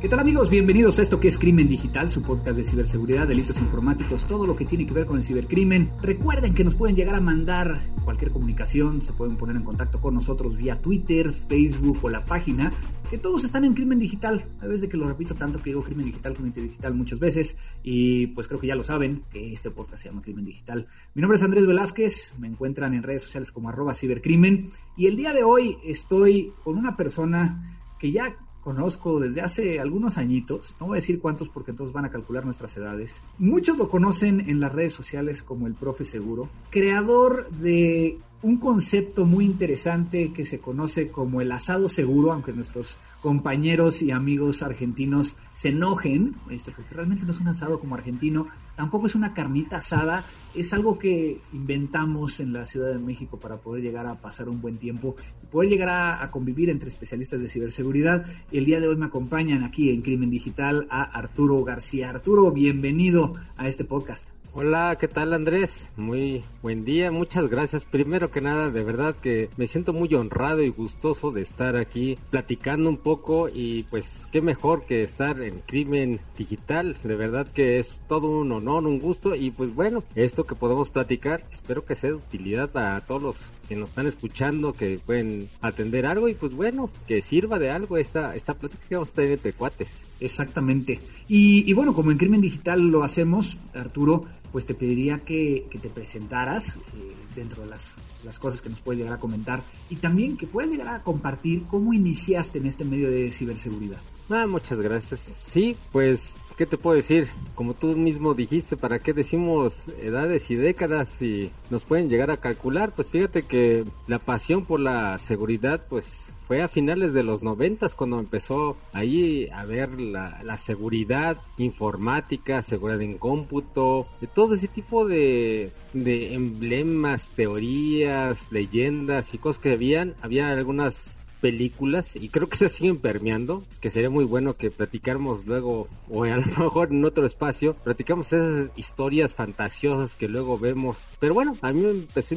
¿Qué tal amigos? Bienvenidos a esto que es Crimen Digital, su podcast de ciberseguridad, delitos informáticos, todo lo que tiene que ver con el cibercrimen. Recuerden que nos pueden llegar a mandar cualquier comunicación, se pueden poner en contacto con nosotros vía Twitter, Facebook o la página, que todos están en Crimen Digital. A veces de que lo repito tanto que digo Crimen Digital, Crimen Digital muchas veces, y pues creo que ya lo saben, que este podcast se llama Crimen Digital. Mi nombre es Andrés Velázquez, me encuentran en redes sociales como arroba cibercrimen, y el día de hoy estoy con una persona que ya conozco desde hace algunos añitos, no voy a decir cuántos porque entonces van a calcular nuestras edades. Muchos lo conocen en las redes sociales como el profe seguro, creador de un concepto muy interesante que se conoce como el asado seguro, aunque nuestros compañeros y amigos argentinos se enojen, este, porque realmente no es un asado como argentino, tampoco es una carnita asada, es algo que inventamos en la Ciudad de México para poder llegar a pasar un buen tiempo y poder llegar a, a convivir entre especialistas de ciberseguridad. El día de hoy me acompañan aquí en Crimen Digital a Arturo García. Arturo, bienvenido a este podcast. Hola, ¿qué tal Andrés? Muy buen día, muchas gracias. Primero que nada, de verdad que me siento muy honrado y gustoso de estar aquí platicando un poco y pues qué mejor que estar en Crimen Digital. De verdad que es todo un honor, un gusto y pues bueno, esto que podemos platicar, espero que sea de utilidad para todos los que nos están escuchando, que pueden atender algo y pues bueno, que sirva de algo esta, esta plática que vamos a tener entre cuates. Exactamente. Y, y bueno, como en Crimen Digital lo hacemos, Arturo, pues te pediría que, te presentaras eh, dentro de las, las, cosas que nos puedes llegar a comentar y también que puedas llegar a compartir cómo iniciaste en este medio de ciberseguridad. Ah, muchas gracias. Sí, pues, ¿qué te puedo decir? Como tú mismo dijiste, ¿para qué decimos edades y décadas si nos pueden llegar a calcular? Pues fíjate que la pasión por la seguridad, pues fue a finales de los noventas cuando empezó ahí a ver la, seguridad informática, seguridad en cómputo, de todo ese tipo de, de emblemas, teorías, leyendas y cosas que habían. Había algunas películas y creo que se siguen permeando, que sería muy bueno que platicáramos luego o a lo mejor en otro espacio, platicamos esas historias fantasiosas que luego vemos. Pero bueno, a mí me empezó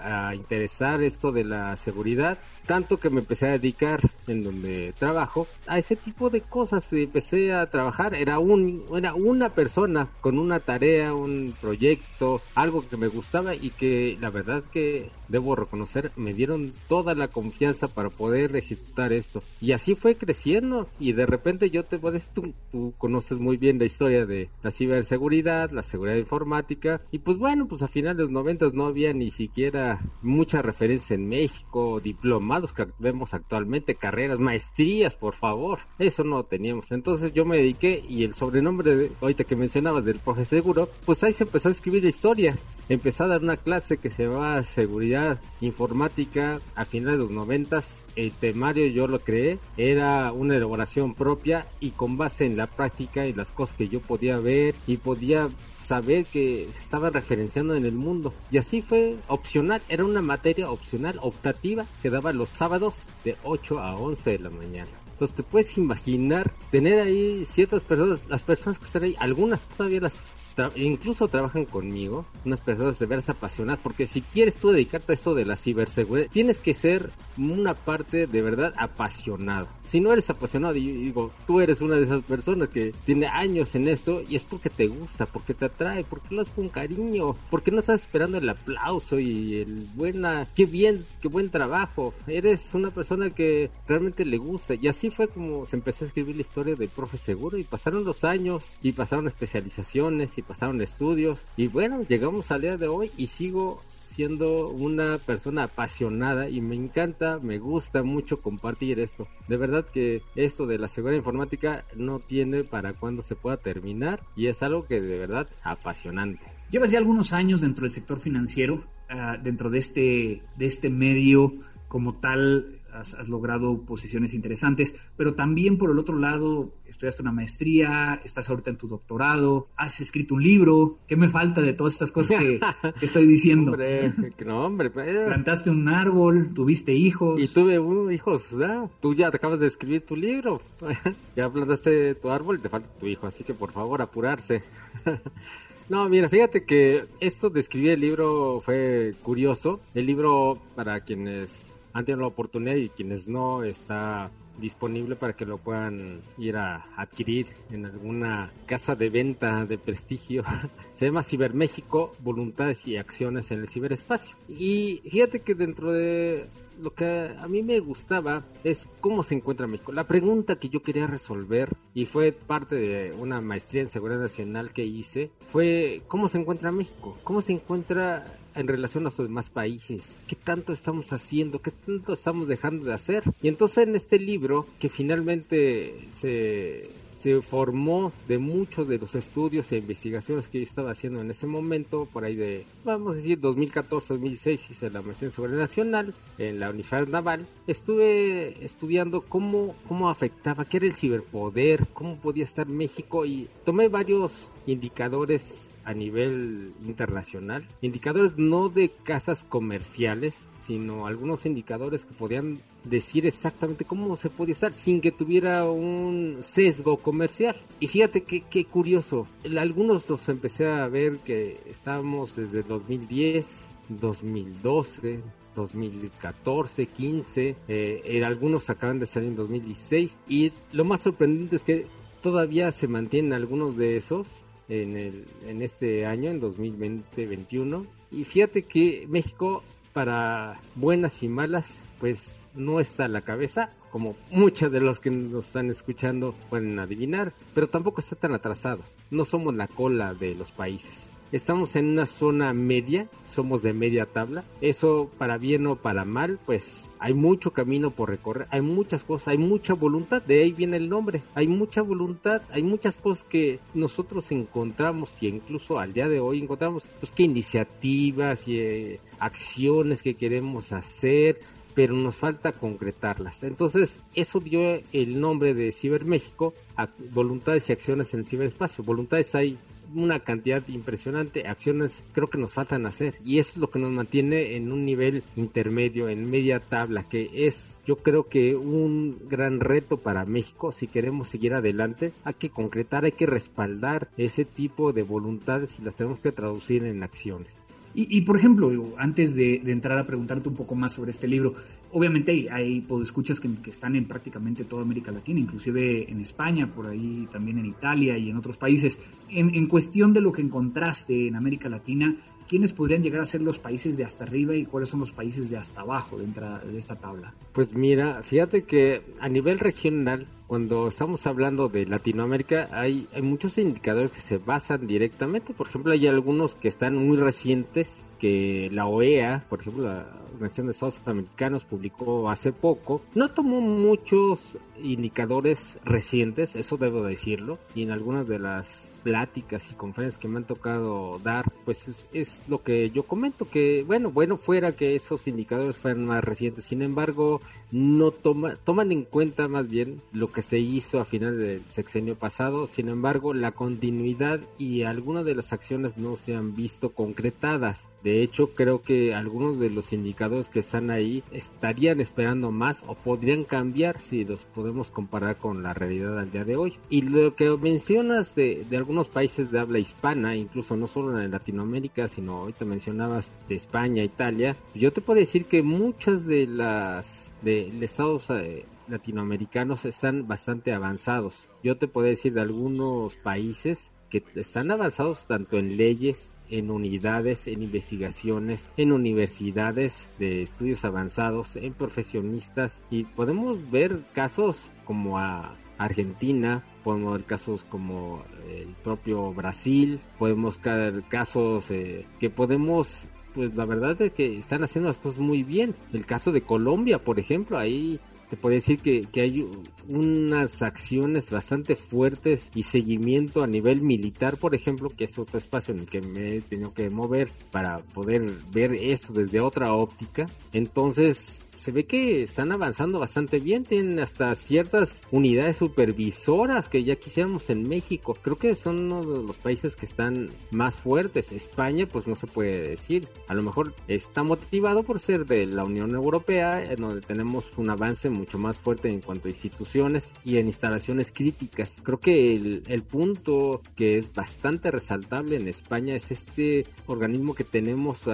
a interesar esto de la seguridad, tanto que me empecé a dedicar en donde trabajo a ese tipo de cosas. Empecé a trabajar, era un era una persona con una tarea, un proyecto, algo que me gustaba y que la verdad que debo reconocer me dieron toda la confianza para poder ejecutar esto. Y así fue creciendo y de repente yo te puedes, tú, tú conoces muy bien la historia de la ciberseguridad, la seguridad informática y pues bueno, pues a finales de los 90 no había ni siquiera mucha referencia en México, diplomados que vemos actualmente, carreras, maestrías, por favor, eso no teníamos. Entonces yo me dediqué y el sobrenombre de, ahorita que mencionabas del profe seguro, pues ahí se empezó a escribir la historia. Empecé a dar una clase que se llamaba seguridad informática a finales de los noventas el temario yo lo creé, era una elaboración propia y con base en la práctica y las cosas que yo podía ver y podía saber que se estaba referenciando en el mundo. Y así fue opcional, era una materia opcional, optativa, que daba los sábados de 8 a 11 de la mañana. Entonces te puedes imaginar tener ahí ciertas personas, las personas que están ahí, algunas todavía las Tra incluso trabajan conmigo, unas personas de veras apasionadas, porque si quieres tú dedicarte a esto de la ciberseguridad, tienes que ser una parte de verdad apasionada. Si no eres apasionado, y digo, tú eres una de esas personas que tiene años en esto y es porque te gusta, porque te atrae, porque lo haces con cariño, porque no estás esperando el aplauso y el buena, qué bien, qué buen trabajo. Eres una persona que realmente le gusta. Y así fue como se empezó a escribir la historia del profe seguro y pasaron los años y pasaron especializaciones y pasaron estudios y bueno, llegamos al día de hoy y sigo siendo una persona apasionada y me encanta, me gusta mucho compartir esto. De verdad que esto de la seguridad informática no tiene para cuándo se pueda terminar y es algo que de verdad apasionante. Llevas ya algunos años dentro del sector financiero, uh, dentro de este, de este medio como tal has, logrado posiciones interesantes, pero también por el otro lado, estudiaste una maestría, estás ahorita en tu doctorado, has escrito un libro. ¿Qué me falta de todas estas cosas que, estoy diciendo? hombre, no, hombre. Pues, Plantaste un árbol, tuviste hijos. Y tuve un, hijos, ¿ya? Tú ya acabas de escribir tu libro. ya plantaste tu árbol y te falta tu hijo, así que por favor apurarse. No, mira, fíjate que esto de escribir el libro fue curioso. El libro, para quienes han tenido la oportunidad y quienes no, está disponible para que lo puedan ir a adquirir en alguna casa de venta de prestigio. Se llama Ciberméxico, Voluntades y Acciones en el Ciberespacio. Y fíjate que dentro de lo que a mí me gustaba es cómo se encuentra México. La pregunta que yo quería resolver y fue parte de una maestría en seguridad nacional que hice fue cómo se encuentra México, cómo se encuentra en relación a los demás países, qué tanto estamos haciendo, qué tanto estamos dejando de hacer. Y entonces en este libro que finalmente se se formó de muchos de los estudios e investigaciones que yo estaba haciendo en ese momento, por ahí de, vamos a decir, 2014-2016 hice la maestría en seguridad nacional en la Universidad Naval. Estuve estudiando cómo, cómo afectaba, qué era el ciberpoder, cómo podía estar México y tomé varios indicadores a nivel internacional, indicadores no de casas comerciales, sino algunos indicadores que podían decir exactamente cómo se podía estar sin que tuviera un sesgo comercial. Y fíjate qué curioso, algunos los empecé a ver que estábamos desde 2010, 2012, 2014, 15, eh, algunos acaban de salir en 2016 y lo más sorprendente es que todavía se mantienen algunos de esos en, este año, en 2020-21. Y fíjate que México para buenas y malas, pues no está a la cabeza, como muchos de los que nos están escuchando pueden adivinar, pero tampoco está tan atrasado. No somos la cola de los países. Estamos en una zona media, somos de media tabla. Eso para bien o para mal, pues hay mucho camino por recorrer, hay muchas cosas, hay mucha voluntad, de ahí viene el nombre, hay mucha voluntad, hay muchas cosas que nosotros encontramos y incluso al día de hoy encontramos pues qué iniciativas y eh, acciones que queremos hacer, pero nos falta concretarlas. Entonces, eso dio el nombre de Ciber México a voluntades y acciones en el ciberespacio. Voluntades hay una cantidad impresionante, acciones creo que nos faltan hacer y eso es lo que nos mantiene en un nivel intermedio, en media tabla, que es yo creo que un gran reto para México si queremos seguir adelante, hay que concretar, hay que respaldar ese tipo de voluntades y las tenemos que traducir en acciones. Y, por ejemplo, antes de, entrar a preguntarte un poco más sobre este libro, obviamente hay, hay podescuchas que, están en prácticamente toda América Latina, inclusive en España, por ahí también en Italia y en otros países. En, en cuestión de lo que encontraste en América Latina, ¿quiénes podrían llegar a ser los países de hasta arriba y cuáles son los países de hasta abajo dentro de esta tabla? Pues mira, fíjate que a nivel regional, cuando estamos hablando de Latinoamérica, hay, hay muchos indicadores que se basan directamente. Por ejemplo, hay algunos que están muy recientes que la OEA, por ejemplo, la Organización de Estados Americanos, publicó hace poco, no tomó muchos indicadores recientes, eso debo decirlo, y en algunas de las pláticas y conferencias que me han tocado dar, pues es, lo que yo comento, que bueno, bueno fuera que esos indicadores fueran más recientes, sin embargo, no toma, toman en cuenta más bien lo que se hizo a finales del sexenio pasado, sin embargo, la continuidad y algunas de las acciones no se han visto concretadas. De hecho, creo que algunos de los indicadores que están ahí estarían esperando más o podrían cambiar si los podemos comparar con la realidad al día de hoy. Y lo que mencionas de, de algunos países de habla hispana, incluso no solo en Latinoamérica, sino ahorita mencionabas de España, Italia, yo te puedo decir que muchas de las de, estados eh, latinoamericanos están bastante avanzados. Yo te puedo decir de algunos países que están avanzados tanto en leyes, en unidades, en investigaciones, en universidades de estudios avanzados, en profesionistas y podemos ver casos como a Argentina, podemos ver casos como el propio Brasil, podemos ver casos eh, que podemos pues la verdad es que están haciendo las cosas muy bien. El caso de Colombia, por ejemplo, ahí te puedo decir que, que, hay unas acciones bastante fuertes y seguimiento a nivel militar, por ejemplo, que es otro espacio en el que me he tenido que mover para poder ver eso desde otra óptica. Entonces, se ve que están avanzando bastante bien, tienen hasta ciertas unidades supervisoras que ya quisiéramos en México. Creo que son uno de los países que están más fuertes. España, pues no se puede decir. A lo mejor está motivado por ser de la Unión Europea, en donde tenemos un avance mucho más fuerte en cuanto a instituciones y en instalaciones críticas. Creo que el, el punto que es bastante resaltable en España es este organismo que tenemos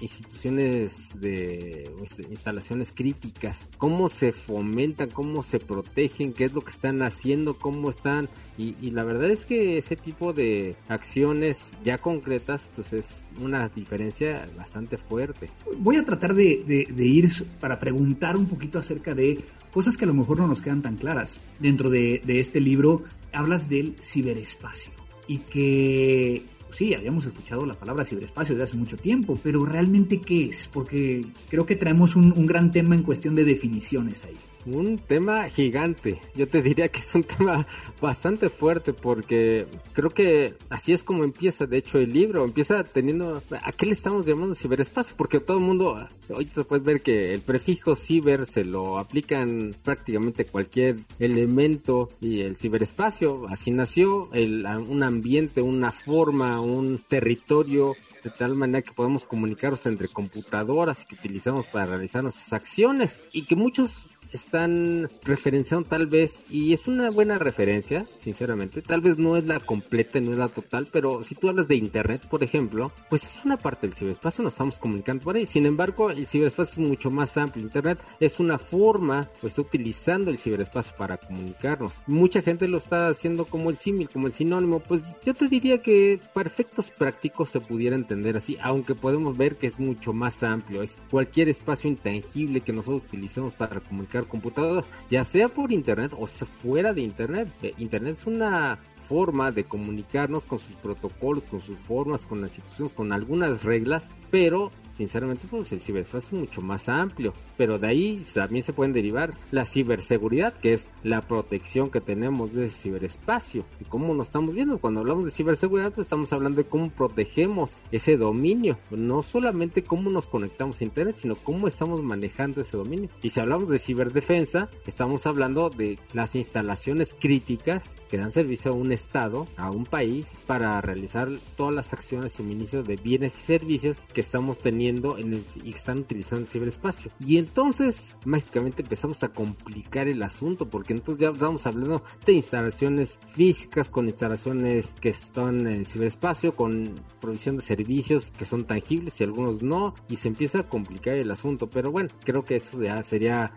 instituciones de este, instalaciones críticas, cómo se fomentan, cómo se protegen, qué es lo que están haciendo, cómo están y, la verdad es que ese tipo de acciones ya concretas pues es una diferencia bastante fuerte. Voy a tratar de, ir para preguntar un poquito acerca de cosas que a lo mejor no nos quedan tan claras. Dentro de, de este libro hablas del ciberespacio y que sí, habíamos escuchado la palabra ciberespacio desde hace mucho tiempo, pero realmente qué es? Porque creo que traemos un, un gran tema en cuestión de definiciones ahí un tema gigante. Yo te diría que es un tema bastante fuerte porque creo que así es como empieza, de hecho, el libro. Empieza teniendo... ¿A qué le estamos llamando ciberespacio? Porque todo el mundo... Hoy te puedes ver que el prefijo ciber se lo aplican prácticamente cualquier elemento y el ciberespacio, así nació, el, un ambiente, una forma, un territorio de tal manera que podemos comunicarnos entre computadoras que utilizamos para realizar nuestras acciones y que muchos están referenciando tal vez, y es una buena referencia, sinceramente, tal vez no es la completa, no es la total, pero si tú hablas de Internet, por ejemplo, pues es una parte del ciberespacio, nos estamos comunicando por ahí. Sin embargo, el ciberespacio es mucho más amplio. Internet es una forma, pues está utilizando el ciberespacio para comunicarnos. Mucha gente lo está haciendo como el símil, como el sinónimo, pues yo te diría que para efectos prácticos se pudiera entender así, aunque podemos ver que es mucho más amplio, es cualquier espacio intangible que nosotros utilicemos para comunicar computadoras, ya sea por internet o sea fuera de internet. Eh, internet es una forma de comunicarnos con sus protocolos, con sus formas, con las instituciones, con algunas reglas, pero sinceramente pues el ciberespacio es mucho más amplio, pero de ahí también se pueden derivar la ciberseguridad, que es la protección que tenemos de ese ciberespacio. Y cómo nos estamos viendo, cuando hablamos de ciberseguridad pues estamos hablando de cómo protegemos ese dominio, no solamente cómo nos conectamos a internet, sino cómo estamos manejando ese dominio. Y si hablamos de ciberdefensa, estamos hablando de las instalaciones críticas que dan servicio a un estado, a un país, para realizar todas las acciones y suministro de bienes y servicios que estamos teniendo en el, y están utilizando el ciberespacio. Y entonces mágicamente empezamos a complicar el asunto porque entonces ya estamos hablando de instalaciones físicas con instalaciones que están en el ciberespacio, con provisión de servicios que son tangibles y algunos no, y se empieza a complicar el asunto. Pero bueno, creo que eso ya sería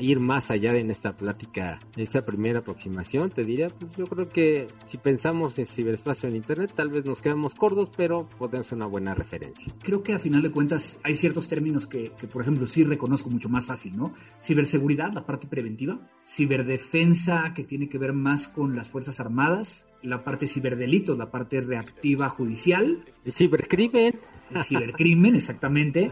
ir más allá en esta plática, en esta primera aproximación, te diría, pues yo creo que si pensamos en ciberespacio en Internet, tal vez nos quedamos cortos, pero podemos ser una buena referencia. Creo que a final de cuentas hay ciertos términos que, que, por ejemplo, sí reconozco mucho más fácil, ¿no? Ciberseguridad, la parte preventiva, ciberdefensa, que tiene que ver más con las Fuerzas Armadas, la parte ciberdelitos, la parte reactiva judicial. El cibercrimen. El cibercrimen, exactamente.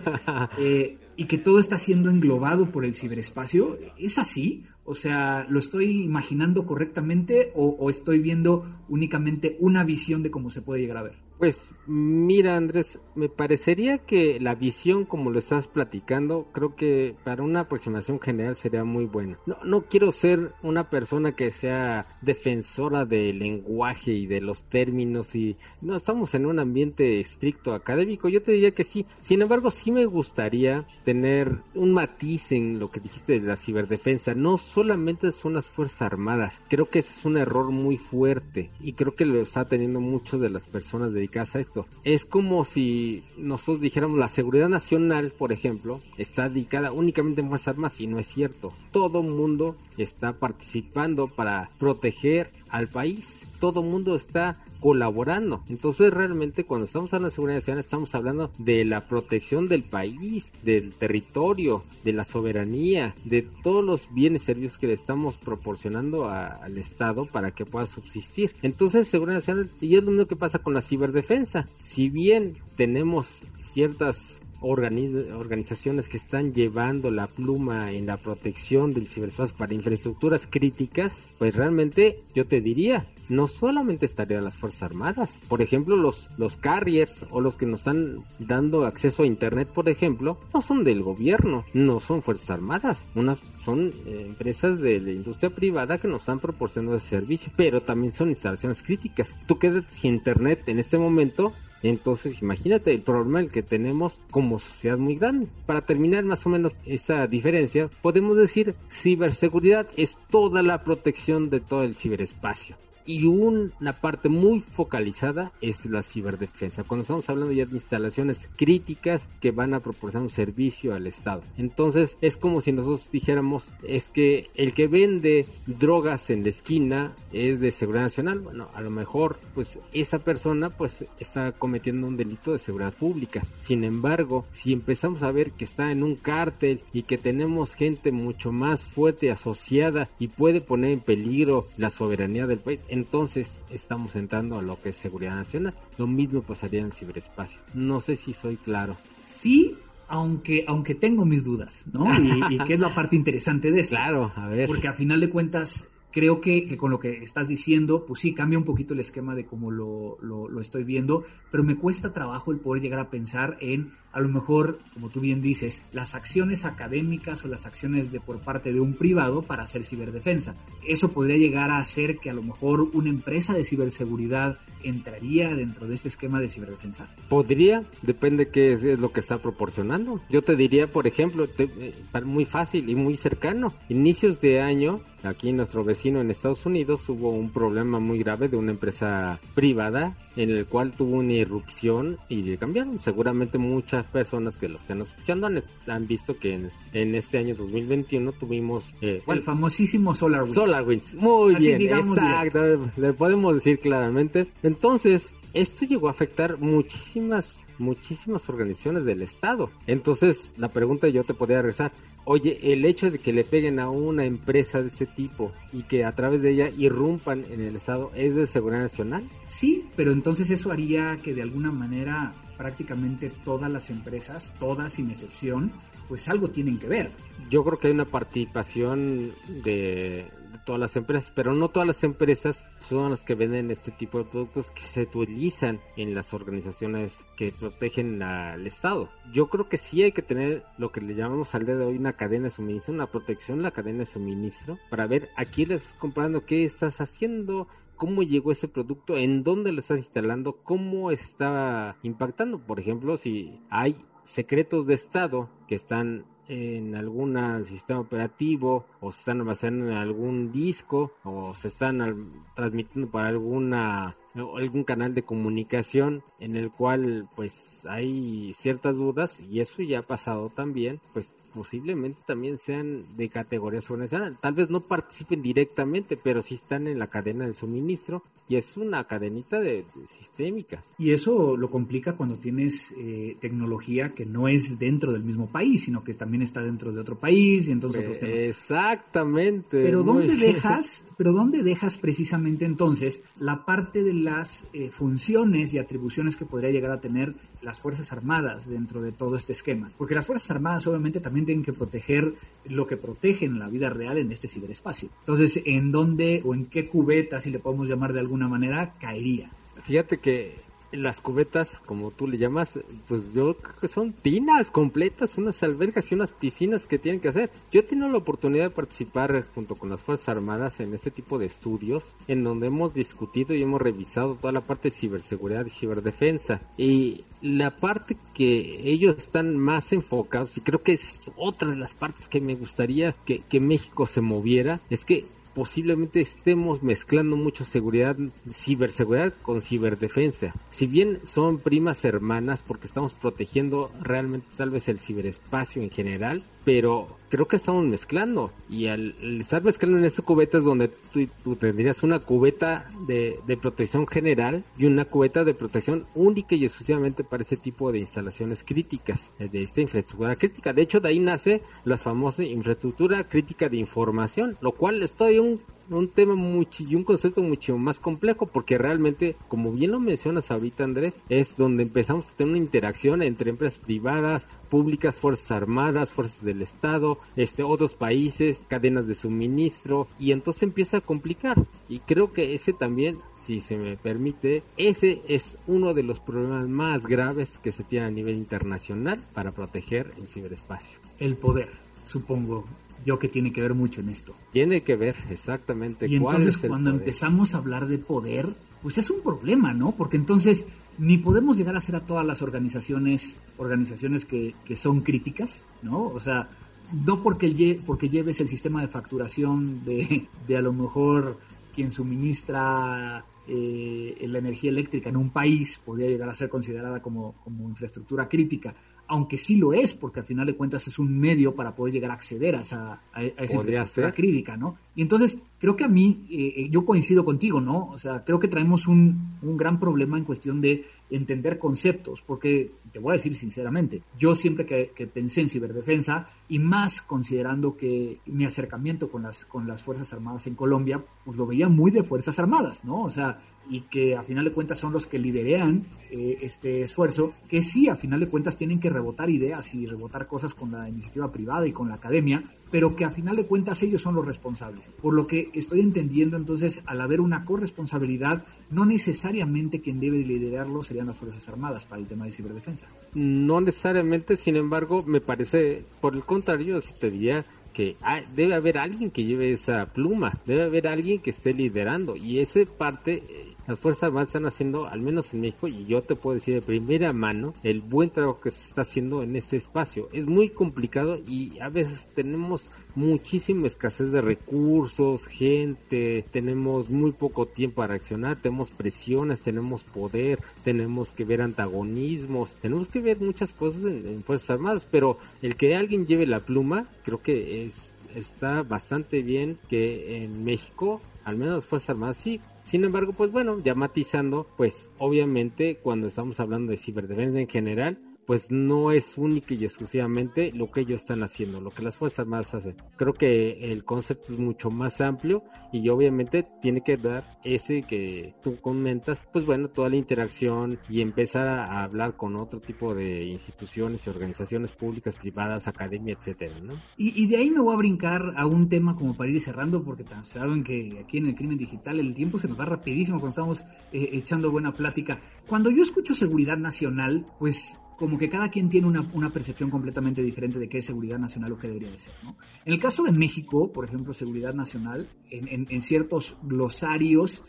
Eh, y que todo está siendo englobado por el ciberespacio. ¿Es así? O sea, ¿lo estoy imaginando correctamente o, o estoy viendo únicamente una visión de cómo se puede llegar a ver? Pues mira Andrés, me parecería que la visión como lo estás platicando, creo que para una aproximación general sería muy buena. No, no quiero ser una persona que sea defensora del lenguaje y de los términos y no estamos en un ambiente estricto académico, yo te diría que sí. Sin embargo, sí me gustaría tener un matiz en lo que dijiste de la ciberdefensa. No solamente son las Fuerzas Armadas, creo que ese es un error muy fuerte y creo que lo está teniendo muchas de las personas de a esto. Es como si nosotros dijéramos la seguridad nacional, por ejemplo, está dedicada únicamente en Fuerzas Armadas y no es cierto. Todo mundo está participando para proteger al país. Todo mundo está colaborando. Entonces realmente cuando estamos hablando de seguridad nacional estamos hablando de la protección del país, del territorio, de la soberanía, de todos los bienes y servicios que le estamos proporcionando al Estado para que pueda subsistir. Entonces seguridad nacional y es lo mismo que pasa con la ciberdefensa. Si bien tenemos ciertas organizaciones que están llevando la pluma en la protección del ciberespacio para infraestructuras críticas, pues realmente yo te diría, no solamente estarían las Fuerzas Armadas, por ejemplo, los, los carriers o los que nos están dando acceso a Internet, por ejemplo, no son del gobierno, no son Fuerzas Armadas, unas son eh, empresas de la industria privada que nos están proporcionando ese servicio, pero también son instalaciones críticas. Tú quedas sin Internet en este momento entonces, imagínate el problema que tenemos como sociedad muy grande. Para terminar más o menos esa diferencia, podemos decir ciberseguridad es toda la protección de todo el ciberespacio y una parte muy focalizada es la ciberdefensa. Cuando estamos hablando ya de instalaciones críticas que van a proporcionar un servicio al Estado. Entonces es como si nosotros dijéramos es que el que vende drogas en la esquina es de seguridad nacional. Bueno, a lo mejor pues esa persona pues está cometiendo un delito de seguridad pública. Sin embargo, si empezamos a ver que está en un cártel y que tenemos gente mucho más fuerte asociada y puede poner en peligro la soberanía del país, entonces estamos entrando a lo que es seguridad nacional. Lo mismo pasaría en el ciberespacio. No sé si soy claro. Sí, aunque, aunque tengo mis dudas, ¿no? Y, que es la parte interesante de esto. Claro, a ver. Porque a final de cuentas, creo que, con lo que estás diciendo, pues sí, cambia un poquito el esquema de cómo lo, lo, estoy viendo, pero me cuesta trabajo el poder llegar a pensar en, a lo mejor, como tú bien dices, las acciones académicas o las acciones de por parte de un privado para hacer ciberdefensa. Eso podría llegar a hacer que a lo mejor una empresa de ciberseguridad entraría dentro de este esquema de ciberdefensa. Podría, depende qué es, lo que está proporcionando. Yo te diría, por ejemplo, eh, muy fácil y muy cercano, inicios de año aquí nuestro vecino en Estados Unidos hubo un problema muy grave de una empresa privada en el cual tuvo una irrupción y le cambiaron. Seguramente muchas personas que lo están escuchando han, visto que en, este año 2021 tuvimos eh, el famosísimo SolarWinds. SolarWinds, muy bien, exacto, le podemos decir claramente. Entonces, esto llegó a afectar muchísimas muchísimas organizaciones del Estado. Entonces, la pregunta yo te podría regresar, Oye, el hecho de que le peguen a una empresa de ese tipo y que a través de ella irrumpan en el Estado, ¿es de seguridad nacional? Sí, pero entonces eso haría que de alguna manera prácticamente todas las empresas, todas sin excepción, pues algo tienen que ver. Yo creo que hay una participación de, todas las empresas, pero no todas las empresas son las que venden este tipo de productos que se utilizan en las organizaciones que protegen al Estado. Yo creo que sí hay que tener lo que le llamamos al día de hoy una cadena de suministro, una protección la cadena de suministro para ver a quién le estás comprando, qué estás haciendo, cómo llegó ese producto, en dónde lo estás instalando, cómo está impactando. Por ejemplo, si hay secretos de Estado que están en algún sistema operativo o se están almacenando en algún disco o se están transmitiendo para alguna algún canal de comunicación en el cual pues hay ciertas dudas y eso ya ha pasado también pues posiblemente también sean de categoría organizacional. Tal vez no participen directamente, pero sí están en la cadena de suministro y es una cadenita de, sistémica. Y eso lo complica cuando tienes eh, tecnología que no es dentro del mismo país, sino que también está dentro de otro país y entonces otros temas. Exactamente. Pero ¿dónde dejas, pero dónde dejas precisamente entonces la parte de las eh, funciones y atribuciones que podría llegar a tener las Fuerzas Armadas dentro de todo este esquema? Porque las Fuerzas Armadas obviamente también tienen que proteger lo que protegen la vida real en este ciberespacio. Entonces, ¿en dónde o en qué cubeta, si le podemos llamar de alguna manera, caería? Fíjate que las cubetas, como tú le llamas, pues yo creo que son tinas completas, unas albergas y unas piscinas que tienen que hacer. Yo he tenido la oportunidad de participar junto con las Fuerzas Armadas en este tipo de estudios, en donde hemos discutido y hemos revisado toda la parte de ciberseguridad y ciberdefensa. Y la parte que ellos están más enfocados, y creo que es otra de las partes que me gustaría que, que México se moviera, es que posiblemente estemos mezclando mucho seguridad, ciberseguridad con ciberdefensa. Si bien son primas hermanas porque estamos protegiendo realmente tal vez el ciberespacio en general, pero creo que estamos mezclando y al, estar mezclando en este cubeta es donde tú, tendrías una cubeta de, protección general y una cubeta de protección única y exclusivamente para ese tipo de instalaciones críticas eh, de esta infraestructura crítica. De hecho, de ahí nace la famosa infraestructura crítica de información, lo cual estoy un un tema mucho y un concepto mucho más complejo porque realmente, como bien lo mencionas ahorita Andrés, es donde empezamos a tener una interacción entre empresas privadas, públicas, fuerzas armadas, fuerzas del Estado, este, otros países, cadenas de suministro y entonces empieza a complicar y creo que ese también si se me permite, ese es uno de los problemas más graves que se tiene a nivel internacional para proteger el ciberespacio. El poder, supongo, yo que tiene que ver mucho en esto. Tiene que ver exactamente. Y entonces cuando empezamos a hablar de poder, pues es un problema, ¿no? Porque entonces ni podemos llegar a ser a todas las organizaciones, organizaciones que, que son críticas, ¿no? O sea, no porque, porque lleves el sistema de facturación de, de a lo mejor quien suministra eh, la energía eléctrica en un país podría llegar a ser considerada como, como infraestructura crítica aunque sí lo es, porque al final de cuentas es un medio para poder llegar a acceder a esa, a, esa infraestructura crítica, ¿no? Y entonces, creo que a mí, eh, eh, yo coincido contigo, ¿no? O sea, creo que traemos un, un, gran problema en cuestión de entender conceptos, porque te voy a decir sinceramente, yo siempre que, pensé en ciberdefensa, y más considerando que mi acercamiento con las, con las Fuerzas Armadas en Colombia, pues lo veía muy de Fuerzas Armadas, ¿no? O sea, y que a final de cuentas son los que liderean eh, este esfuerzo, que sí, a final de cuentas tienen que rebotar ideas y rebotar cosas con la iniciativa privada y con la academia, pero que a final de cuentas ellos son los responsables. Por lo que estoy entendiendo entonces, al haber una corresponsabilidad, no necesariamente quien debe liderarlo serían las Fuerzas Armadas para el tema de ciberdefensa. No necesariamente, sin embargo, me parece, por el contrario, te diría que debe haber alguien que lleve esa pluma, debe haber alguien que esté liderando y ese parte eh, las Fuerzas Armadas están haciendo, al menos en México, y yo te puedo decir de primera mano, el buen trabajo que se está haciendo en este espacio. Es muy complicado y a veces tenemos muchísima escasez de recursos, gente, tenemos muy poco tiempo para reaccionar, tenemos presiones, tenemos poder, tenemos que ver antagonismos, tenemos que ver muchas cosas en, Fuerzas Armadas, pero el que alguien lleve la pluma, creo que es, está bastante bien que en México, al menos Fuerzas Armadas sí sin embargo, pues bueno, ya matizando, pues obviamente cuando estamos hablando de ciberdefensa en general, pues no es única y exclusivamente lo que ellos están haciendo, lo que las Fuerzas Armadas hacen. Creo que el concepto es mucho más amplio y obviamente tiene que dar ese que tú comentas, pues bueno, toda la interacción y empezar a hablar con otro tipo de instituciones y organizaciones públicas, privadas, academia, etcétera, ¿no? Y, de ahí me voy a brincar a un tema como para ir cerrando, porque saben que aquí en el crimen digital el tiempo se nos va rapidísimo cuando estamos eh, echando buena plática. Cuando yo escucho seguridad nacional, pues como que cada quien tiene una, percepción completamente diferente de qué es seguridad nacional o qué debería de ser. ¿no? En el caso de México, por ejemplo, seguridad nacional, en, ciertos glosarios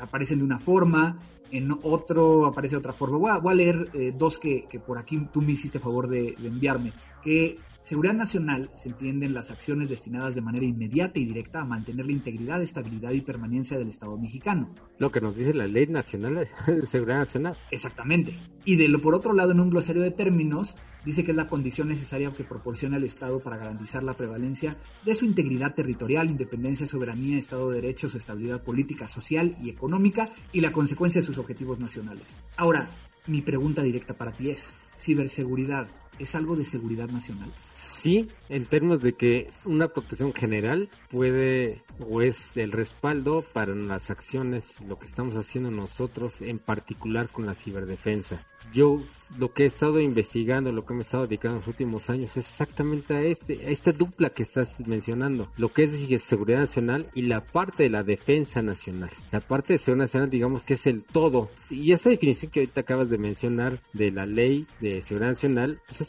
aparecen de una forma, en otro aparece de otra forma. Voy a, leer eh, dos que, por aquí tú me hiciste favor de, de enviarme, que Seguridad nacional se entienden las acciones destinadas de manera inmediata y directa a mantener la integridad, estabilidad y permanencia del Estado mexicano. Lo que nos dice la Ley Nacional de Seguridad Nacional. Exactamente. Y de lo por otro lado, en un glosario de términos, dice que es la condición necesaria que proporciona el Estado para garantizar la prevalencia de su integridad territorial, independencia, soberanía, Estado de Derecho, su estabilidad política, social y económica y la consecuencia de sus objetivos nacionales. Ahora, mi pregunta directa para ti es, ¿ciberseguridad es algo de seguridad nacional? Sí, en términos de que una protección general puede o es el respaldo para las acciones, lo que estamos haciendo nosotros, en particular con la ciberdefensa. Yo lo que he estado investigando, lo que me he estado dedicando en los últimos años es exactamente a este, a esta dupla que estás mencionando, lo que es seguridad nacional y la parte de la defensa nacional. La parte de seguridad nacional, digamos que es el todo. Y esa definición que ahorita acabas de mencionar de la ley de seguridad nacional, pues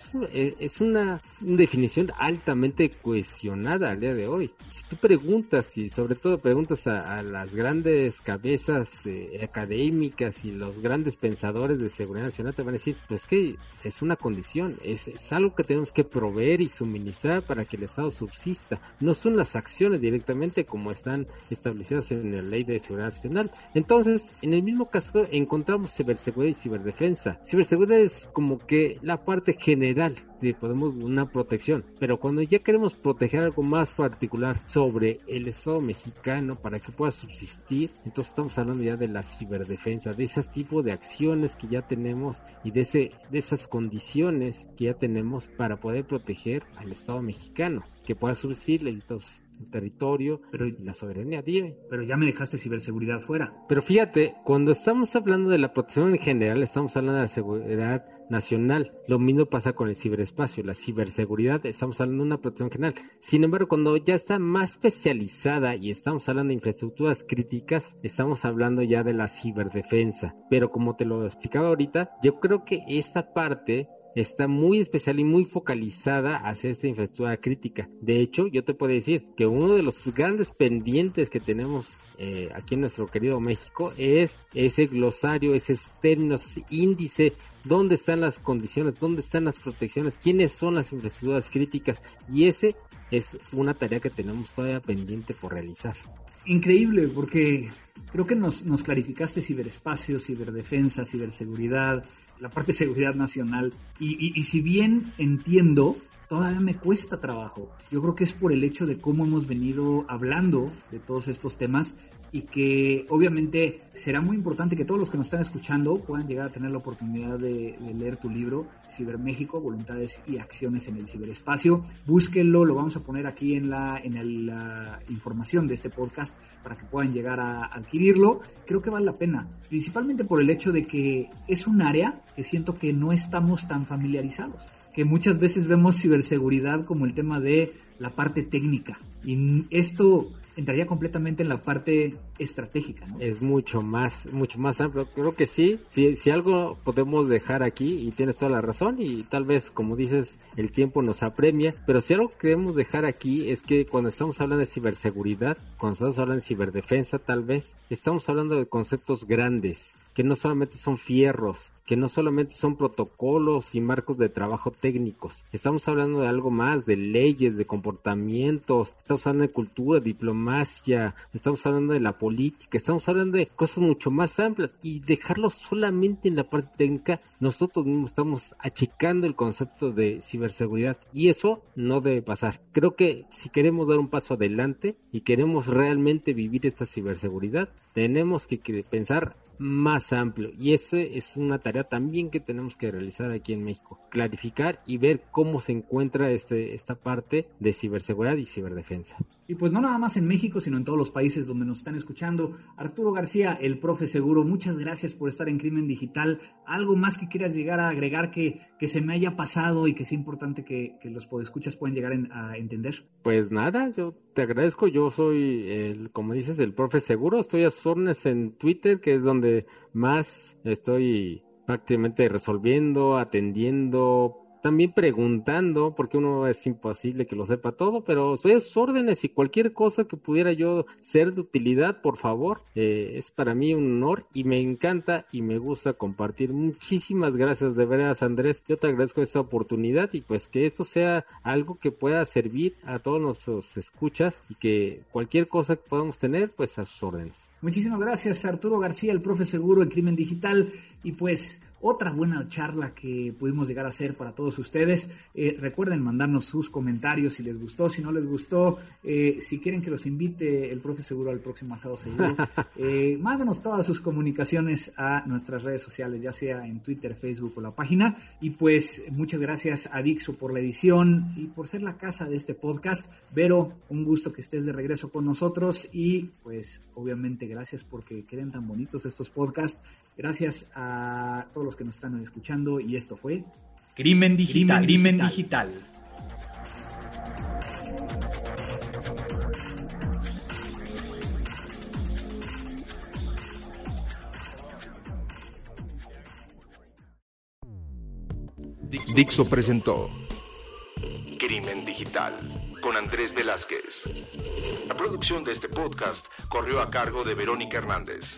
es, una, definición altamente cuestionada al día de hoy. Si tú preguntas, y sobre todo preguntas a, las grandes cabezas eh, académicas y los grandes pensadores de seguridad nacional, te van a decir, pues que es una condición, es, algo que tenemos que proveer y suministrar para que el Estado subsista. No son las acciones directamente como están establecidas en la Ley de Seguridad Nacional. Entonces, en el mismo caso encontramos ciberseguridad y ciberdefensa. Ciberseguridad es como que la parte general de podemos una protección, pero cuando ya queremos proteger algo más particular sobre el Estado mexicano para que pueda subsistir, entonces estamos hablando ya de la ciberdefensa, de ese tipo de acciones que ya tenemos y de ese de esas condiciones que ya tenemos para poder proteger al Estado mexicano, que pueda subsistir el, territorio pero, y la soberanía. Dime. Pero ya me dejaste ciberseguridad fuera. Pero fíjate, cuando estamos hablando de la protección en general, estamos hablando de la seguridad nacional. Lo mismo pasa con el ciberespacio, la ciberseguridad, estamos hablando de una protección general. Sin embargo, cuando ya está más especializada y estamos hablando de infraestructuras críticas, estamos hablando ya de la ciberdefensa. Pero como te lo explicaba ahorita, yo creo que esta parte está muy especial y muy focalizada hacia esta infraestructura crítica. De hecho, yo te puedo decir que uno de los grandes pendientes que tenemos eh, aquí en nuestro querido México es ese glosario, ese términos, índice, dónde están las condiciones, dónde están las protecciones, quiénes son las infraestructuras críticas y ese es una tarea que tenemos todavía pendiente por realizar. Increíble, porque creo que nos, nos clarificaste ciberespacio, ciberdefensa, ciberseguridad, la parte de seguridad nacional. Y, y, si bien entiendo, todavía me cuesta trabajo. Yo creo que es por el hecho de cómo hemos venido hablando de todos estos temas y que obviamente será muy importante que todos los que nos están escuchando puedan llegar a tener la oportunidad de, leer tu libro, Ciberméxico, Voluntades y Acciones en el Ciberespacio. Búsquenlo, lo vamos a poner aquí en la, en la información de este podcast para que puedan llegar a adquirirlo. Creo que vale la pena, principalmente por el hecho de que es un área que siento que no estamos tan familiarizados que muchas veces vemos ciberseguridad como el tema de la parte técnica. Y esto entraría completamente en la parte estratégica. Es mucho más, mucho más amplio. Creo que sí, si, si algo podemos dejar aquí, y tienes toda la razón, y tal vez, como dices, el tiempo nos apremia, pero si algo queremos dejar aquí es que cuando estamos hablando de ciberseguridad, cuando estamos hablando de ciberdefensa, tal vez, estamos hablando de conceptos grandes, que no solamente son fierros, que no solamente son protocolos y marcos de trabajo técnicos. Estamos hablando de algo más, de leyes, de comportamientos, estamos hablando de cultura, diplomacia, estamos hablando de la política, estamos hablando de cosas mucho más amplias y dejarlo solamente en la parte técnica, nosotros mismos estamos achicando el concepto de ciberseguridad y eso no debe pasar. Creo que si queremos dar un paso adelante y queremos realmente vivir esta ciberseguridad, tenemos que pensar más amplio y esa es una tarea también que tenemos que realizar aquí en México clarificar y ver cómo se encuentra este, esta parte de ciberseguridad y ciberdefensa y pues no nada más en México, sino en todos los países donde nos están escuchando. Arturo García, el profe seguro, muchas gracias por estar en Crimen Digital. ¿Algo más que quieras llegar a agregar que, que se me haya pasado y que sea importante que, que los podescuchas puedan llegar a entender? Pues nada, yo te agradezco. Yo soy, el, como dices, el profe seguro. Estoy a sus en Twitter, que es donde más estoy prácticamente resolviendo, atendiendo, también preguntando, porque uno es imposible que lo sepa todo, pero soy a sus órdenes y cualquier cosa que pudiera yo ser de utilidad, por favor, eh, es para mí un honor y me encanta y me gusta compartir. Muchísimas gracias de veras, Andrés. Yo te agradezco esta oportunidad y pues que esto sea algo que pueda servir a todos nuestros escuchas y que cualquier cosa que podamos tener, pues a sus órdenes. Muchísimas gracias, Arturo García, el profe seguro en crimen digital. Y pues otra buena charla que pudimos llegar a hacer para todos ustedes. Eh, recuerden mandarnos sus comentarios si les gustó, si no les gustó, eh, si quieren que los invite el profe seguro al próximo asado seguro, eh, mándenos todas sus comunicaciones a nuestras redes sociales, ya sea en Twitter, Facebook o la página. Y pues muchas gracias a Dixo por la edición y por ser la casa de este podcast. Vero, un gusto que estés de regreso con nosotros y pues obviamente gracias porque queden tan bonitos estos podcasts. Gracias a todos los que nos están escuchando y esto fue Crimen Digital. Crimen Digital. Dixo presentó Crimen Digital con Andrés Velázquez. La producción de este podcast corrió a cargo de Verónica Hernández.